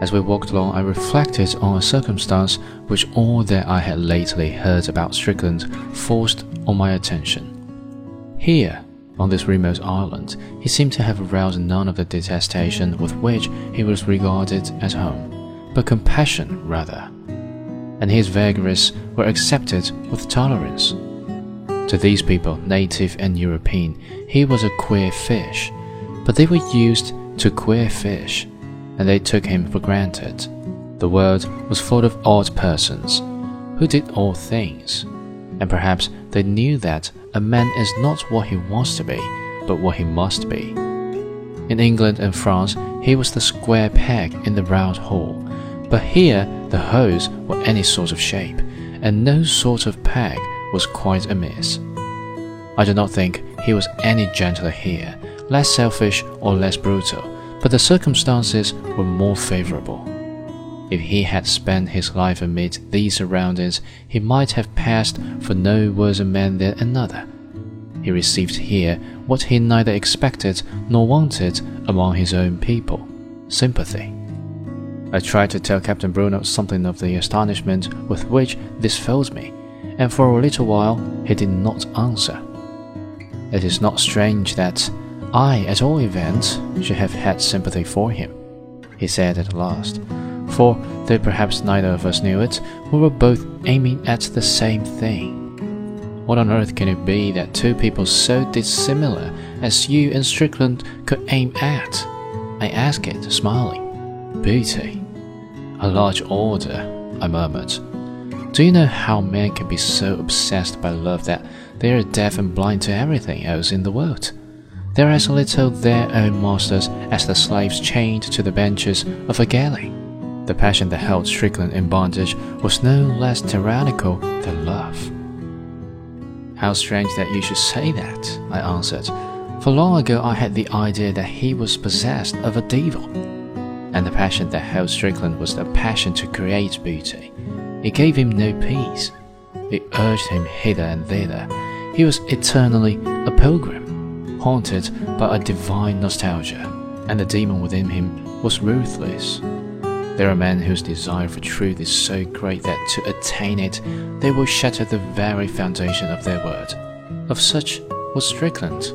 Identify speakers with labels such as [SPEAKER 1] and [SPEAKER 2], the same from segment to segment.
[SPEAKER 1] As we walked along, I reflected on a circumstance which all that I had lately heard about Strickland forced on my attention. Here, on this remote island, he seemed to have aroused none of the detestation with which he was regarded at home, but compassion rather. And his vagaries were accepted with tolerance. To these people, native and European, he was a queer fish but they were used to queer fish, and they took him for granted. The world was full of odd persons who did odd things, and perhaps they knew that a man is not what he wants to be, but what he must be. In England and France, he was the square peg in the round hole, but here the holes were any sort of shape, and no sort of peg was quite amiss. I do not think he was any gentler here less selfish or less brutal, but the circumstances were more favorable. If he had spent his life amid these surroundings, he might have passed for no worse a man than another. He received here what he neither expected nor wanted among his own people sympathy. I tried to tell Captain Brunot something of the astonishment with which this filled me, and for a little while he did not answer. It is not strange that I, at all events, should have had sympathy for him, he said at last, for, though perhaps neither of us knew it, we were both aiming at the same thing. What on earth can it be that two people so dissimilar as you and Strickland could aim at? I asked it, smiling. Beauty. A large order, I murmured. Do you know how men can be so obsessed by love that they are deaf and blind to everything else in the world? They're as little their own masters as the slaves chained to the benches of a galley. The passion that held Strickland in bondage was no less tyrannical than love. How strange that you should say that, I answered, for long ago I had the idea that he was possessed of a devil. And the passion that held Strickland was the passion to create beauty. It gave him no peace. It urged him hither and thither. He was eternally a pilgrim haunted by a divine nostalgia, and the demon within him was ruthless. There are men whose desire for truth is so great that to attain it, they will shatter the very foundation of their word. Of such was Strickland.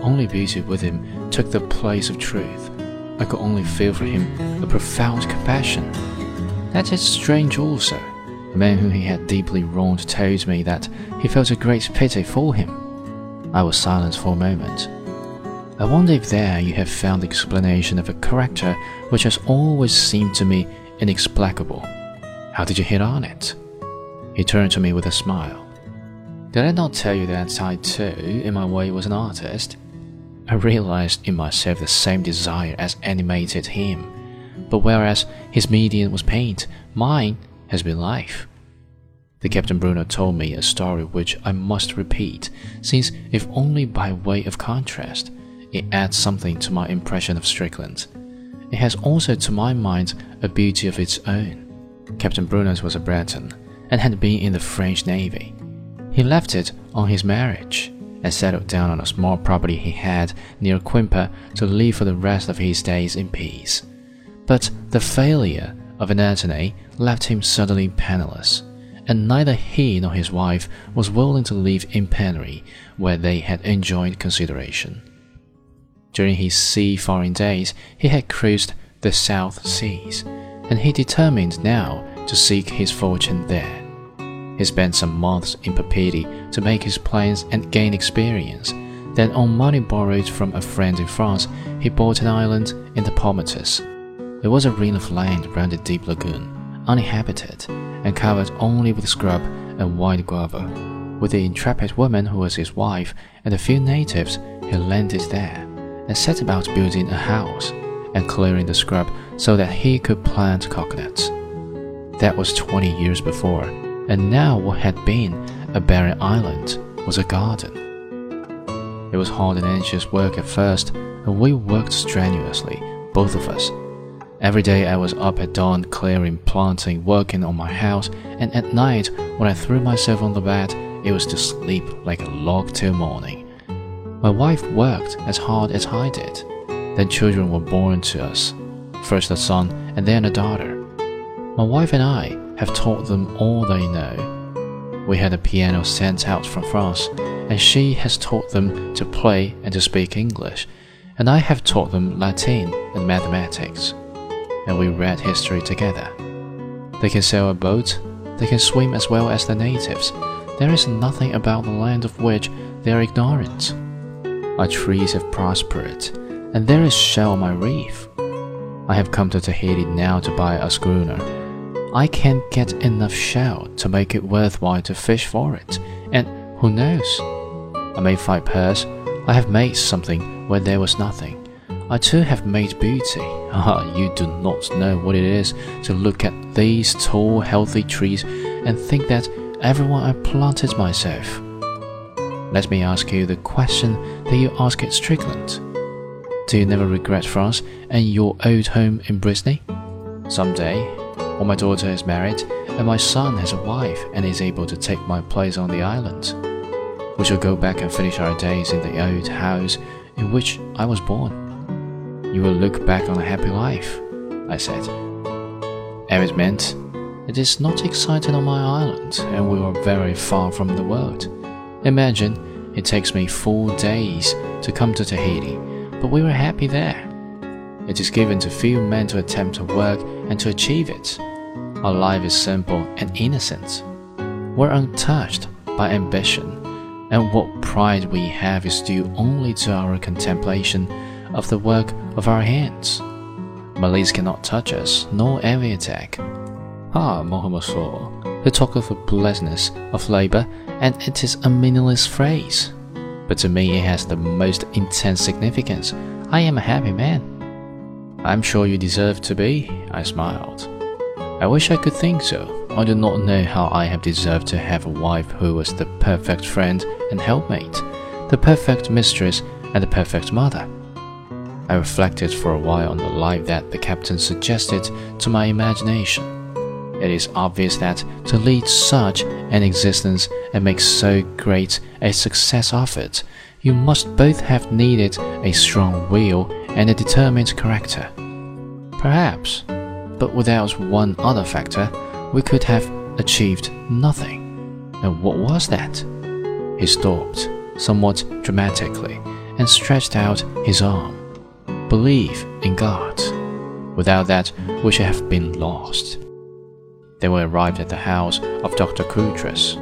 [SPEAKER 1] Only beauty with him took the place of truth. I could only feel for him a profound compassion. That is strange also. A man whom he had deeply wronged told me that he felt a great pity for him. I was silent for a moment. I wonder if there you have found the explanation of a character which has always seemed to me inexplicable. How did you hit on it? He turned to me with a smile. Did I not tell you that I too, in my way, was an artist? I realized in myself the same desire as animated him, but whereas his medium was paint, mine has been life. The Captain Brunot told me a story which I must repeat, since, if only by way of contrast, it adds something to my impression of Strickland. It has also, to my mind, a beauty of its own. Captain Brunot was a Breton and had been in the French Navy. He left it on his marriage and settled down on a small property he had near Quimper to live for the rest of his days in peace. But the failure of Anatomy left him suddenly penniless and neither he nor his wife was willing to live in penury where they had enjoyed consideration. During his seafaring days, he had cruised the South Seas, and he determined now to seek his fortune there. He spent some months in Papeete to make his plans and gain experience. Then, on money borrowed from a friend in France, he bought an island in the Paumotus. It was a ring of land round a deep lagoon, uninhabited, and covered only with scrub and wild guava. With the intrepid woman who was his wife and a few natives, he landed there and set about building a house and clearing the scrub so that he could plant coconuts. That was 20 years before, and now what had been a barren island was a garden. It was hard and anxious work at first, and we worked strenuously, both of us. Every day I was up at dawn clearing, planting, working on my house, and at night, when I threw myself on the bed, it was to sleep like a log till morning. My wife worked as hard as I did. Then children were born to us first a son and then a daughter. My wife and I have taught them all they know. We had a piano sent out from France, and she has taught them to play and to speak English, and I have taught them Latin and mathematics and we read history together. They can sail a boat, they can swim as well as the natives. There is nothing about the land of which they are ignorant. Our trees have prospered, and there is shell on my reef. I have come to Tahiti now to buy a schooner. I can't get enough shell to make it worthwhile to fish for it, and who knows? I may find pearls. I have made something where there was nothing. I too have made beauty. Ah, you do not know what it is to look at these tall, healthy trees and think that everyone I planted myself. Let me ask you the question that you ask at Strickland. Do you never regret France and your old home in Brittany? Someday, when my daughter is married and my son has a wife and is able to take my place on the island, we shall go back and finish our days in the old house in which I was born you will look back on a happy life, I said. Évidemment, It is not exciting on my island, and we are very far from the world. Imagine it takes me four days to come to Tahiti, but we were happy there. It is given to few men to attempt a work and to achieve it. Our life is simple and innocent. We're untouched by ambition, and what pride we have is due only to our contemplation of the work of our hands. Malays cannot touch us, nor envy attack. Ah, Mohammed saw. They talk of the blessedness of labor, and it is a meaningless phrase. But to me, it has the most intense significance. I am a happy man. I'm sure you deserve to be, I smiled. I wish I could think so. I do not know how I have deserved to have a wife who was the perfect friend and helpmate, the perfect mistress, and the perfect mother. I reflected for a while on the life that the captain suggested to my imagination. It is obvious that to lead such an existence and make so great a success of it, you must both have needed a strong will and a determined character. Perhaps, but without one other factor, we could have achieved nothing. And what was that? He stopped, somewhat dramatically, and stretched out his arm believe in God. Without that, we should have been lost. They were arrived at the house of Dr. Coutras.